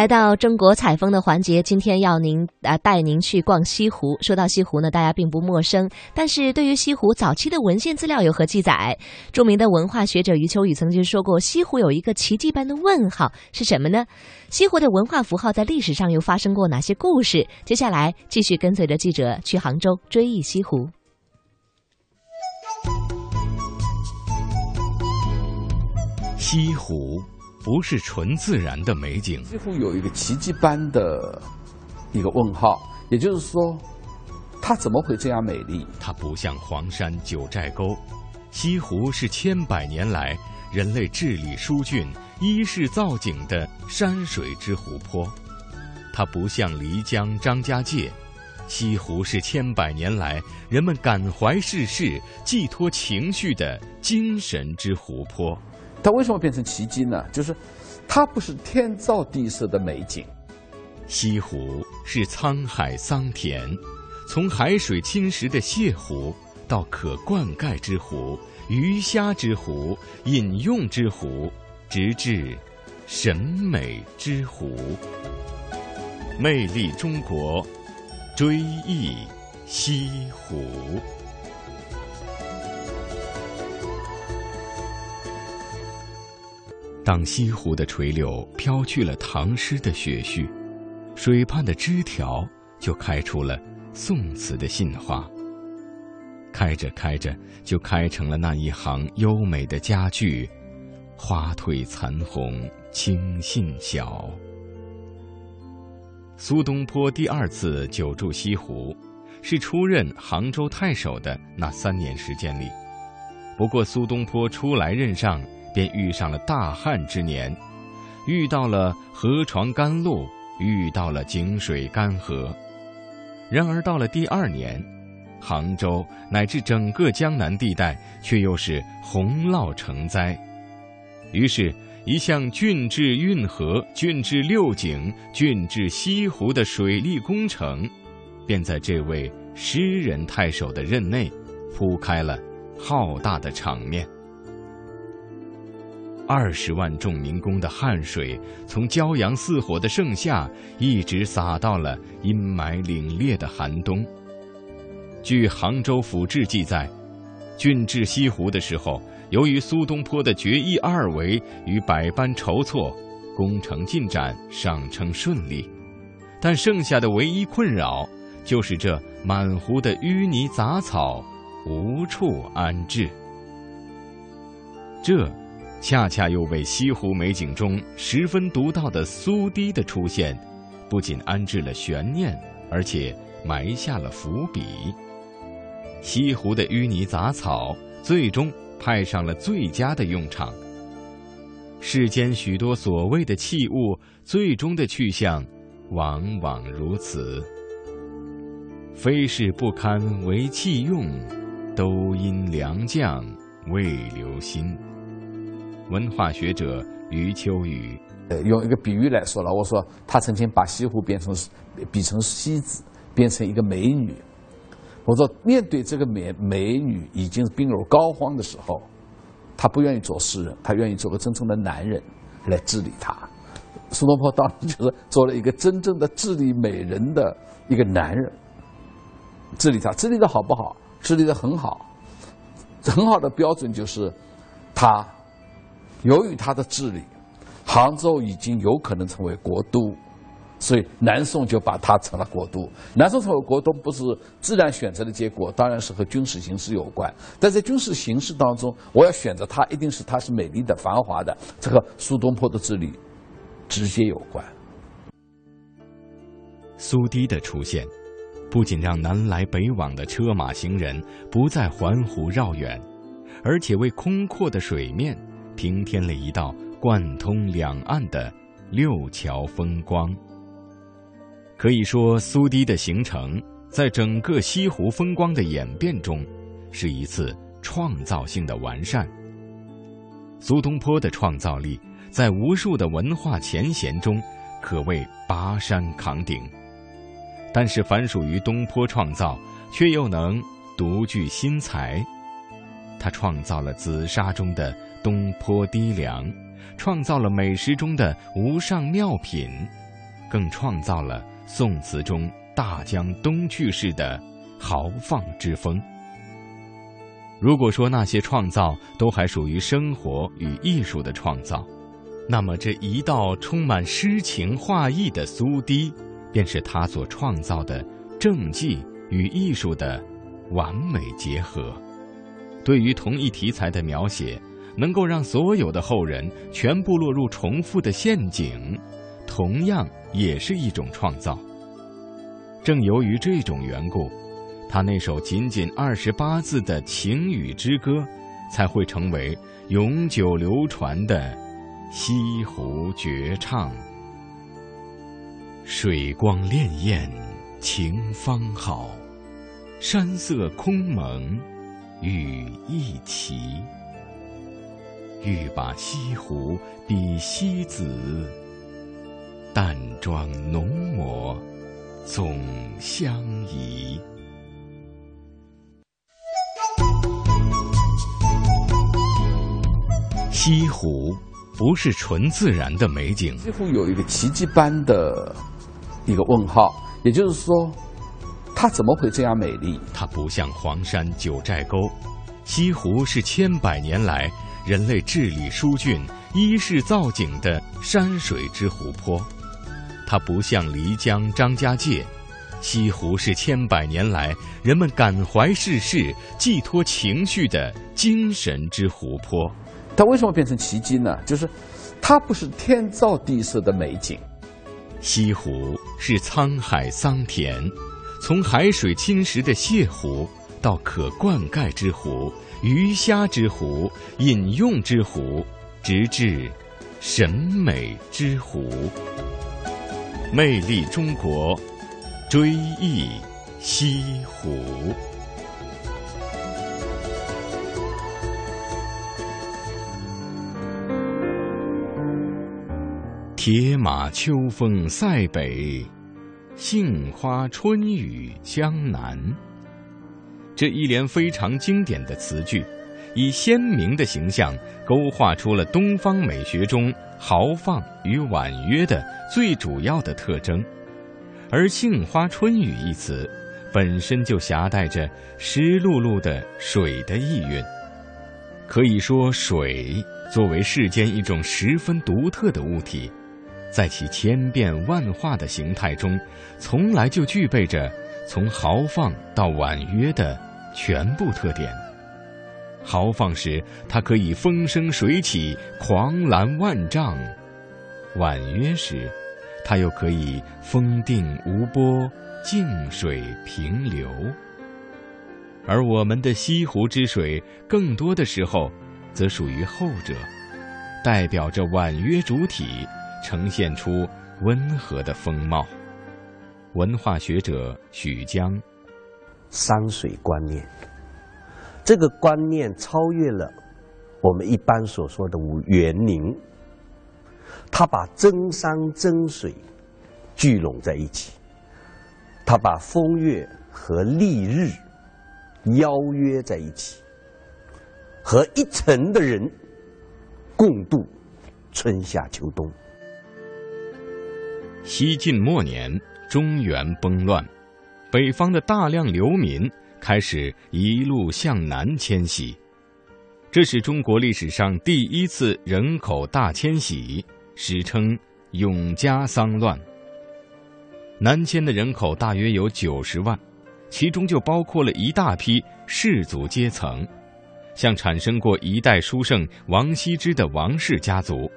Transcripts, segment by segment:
来到中国采风的环节，今天要您啊带您去逛西湖。说到西湖呢，大家并不陌生，但是对于西湖早期的文献资料有何记载？著名的文化学者余秋雨曾经说过，西湖有一个奇迹般的问号，是什么呢？西湖的文化符号在历史上又发生过哪些故事？接下来继续跟随着记者去杭州追忆西湖。西湖不是纯自然的美景，几乎有一个奇迹般的一个问号，也就是说，它怎么会这样美丽？它不像黄山、九寨沟，西湖是千百年来人类治理疏浚、依势造景的山水之湖泊；它不像漓江、张家界，西湖是千百年来人们感怀世事、寄托情绪的精神之湖泊。它为什么变成奇迹呢？就是它不是天造地设的美景，西湖是沧海桑田，从海水侵蚀的泻湖，到可灌溉之湖、鱼虾之湖、饮用之湖，直至审美之湖。魅力中国，追忆西湖。当西湖的垂柳飘去了唐诗的雪絮，水畔的枝条就开出了宋词的杏花。开着开着，就开成了那一行优美的佳句：“花褪残红青杏小。”苏东坡第二次久住西湖，是出任杭州太守的那三年时间里。不过，苏东坡初来任上。便遇上了大旱之年，遇到了河床干露，遇到了井水干涸。然而到了第二年，杭州乃至整个江南地带却又是洪涝成灾。于是，一项浚治运河、浚治六井、浚治西湖的水利工程，便在这位诗人太守的任内铺开了浩大的场面。二十万众民工的汗水，从骄阳似火的盛夏，一直洒到了阴霾凛冽的寒冬。据《杭州府志》记载，浚治西湖的时候，由于苏东坡的决意二为与百般筹措，工程进展尚称顺利。但剩下的唯一困扰，就是这满湖的淤泥杂草无处安置。这。恰恰又为西湖美景中十分独到的苏堤的出现，不仅安置了悬念，而且埋下了伏笔。西湖的淤泥杂草最终派上了最佳的用场。世间许多所谓的器物，最终的去向，往往如此。非是不堪为器用，都因良将未留心。文化学者余秋雨，呃，用一个比喻来说了，我说他曾经把西湖变成比成西子，变成一个美女。我说面对这个美美女已经病入膏肓的时候，他不愿意做诗人，他愿意做个真正的男人来治理她。苏东坡当时就是做了一个真正的治理美人的一个男人，治理她，治理的好不好？治理的很好，很好的标准就是他。由于他的治理，杭州已经有可能成为国都，所以南宋就把它成了国都。南宋成为国都不是自然选择的结果，当然是和军事形势有关。但在军事形势当中，我要选择它，一定是它是美丽的、繁华的，这和苏东坡的治理直接有关。苏堤的出现，不仅让南来北往的车马行人不再环湖绕远，而且为空阔的水面。平添了一道贯通两岸的六桥风光。可以说，苏堤的形成在整个西湖风光的演变中，是一次创造性的完善。苏东坡的创造力在无数的文化前贤中，可谓拔山扛鼎。但是凡属于东坡创造，却又能独具新才。他创造了紫砂中的东坡低粱，创造了美食中的无上妙品，更创造了宋词中大江东去式的豪放之风。如果说那些创造都还属于生活与艺术的创造，那么这一道充满诗情画意的苏堤，便是他所创造的政绩与艺术的完美结合。对于同一题材的描写，能够让所有的后人全部落入重复的陷阱，同样也是一种创造。正由于这种缘故。他那首仅仅二十八字的情雨之歌，才会成为永久流传的西湖绝唱。水光潋滟晴方好，山色空蒙雨亦奇。欲把西湖比西子，淡妆浓抹总相宜。西湖不是纯自然的美景，西湖有一个奇迹般的一个问号，也就是说，它怎么会这样美丽？它不像黄山、九寨沟，西湖是千百年来人类治理疏浚、依势造景的山水之湖泊；它不像漓江、张家界，西湖是千百年来人们感怀世事、寄托情绪的精神之湖泊。它为什么变成奇迹呢？就是，它不是天造地设的美景。西湖是沧海桑田，从海水侵蚀的泻湖，到可灌溉之湖、鱼虾之湖、饮用之湖，直至审美之湖。魅力中国，追忆西湖。铁马秋风塞北，杏花春雨江南。这一联非常经典的词句，以鲜明的形象勾画出了东方美学中豪放与婉约的最主要的特征。而“杏花春雨”一词，本身就夹带着湿漉漉的水的意蕴。可以说，水作为世间一种十分独特的物体。在其千变万化的形态中，从来就具备着从豪放到婉约的全部特点。豪放时，它可以风生水起、狂澜万丈；婉约时，它又可以风定无波、静水平流。而我们的西湖之水，更多的时候，则属于后者，代表着婉约主体。呈现出温和的风貌。文化学者许江，山水观念，这个观念超越了我们一般所说的园林，他把真山真水聚拢在一起，他把风月和丽日邀约在一起，和一城的人共度春夏秋冬。西晋末年，中原崩乱，北方的大量流民开始一路向南迁徙，这是中国历史上第一次人口大迁徙，史称“永嘉丧乱”。南迁的人口大约有九十万，其中就包括了一大批士族阶层，像产生过一代书圣王羲之的王氏家族。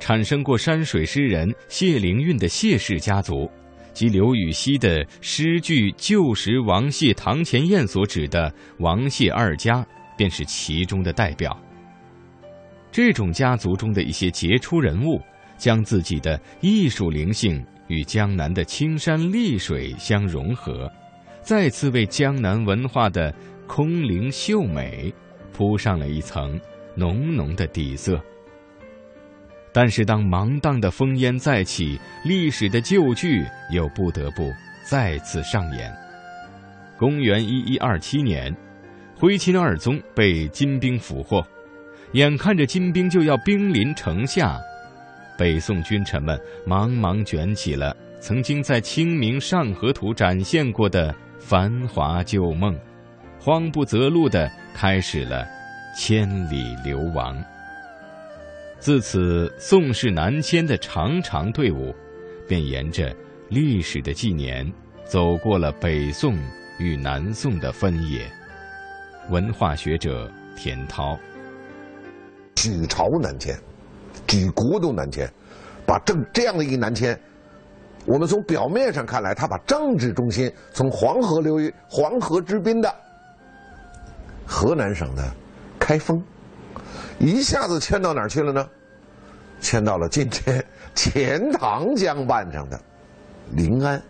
产生过山水诗人谢灵运的谢氏家族，及刘禹锡的诗句“旧时王谢堂前燕”所指的王谢二家，便是其中的代表。这种家族中的一些杰出人物，将自己的艺术灵性与江南的青山丽水相融合，再次为江南文化的空灵秀美铺上了一层浓浓的底色。但是，当芒荡的烽烟再起，历史的旧剧又不得不再次上演。公元一一二七年，徽钦二宗被金兵俘获，眼看着金兵就要兵临城下，北宋君臣们忙忙卷起了曾经在《清明上河图》展现过的繁华旧梦，慌不择路的开始了千里流亡。自此，宋氏南迁的长长队伍，便沿着历史的纪年，走过了北宋与南宋的分野。文化学者田涛，举朝南迁，举国都南迁，把政这样的一个南迁，我们从表面上看来，他把政治中心从黄河流域、黄河之滨的河南省的开封。一下子迁到哪儿去了呢？迁到了今天 钱塘江畔上的临安。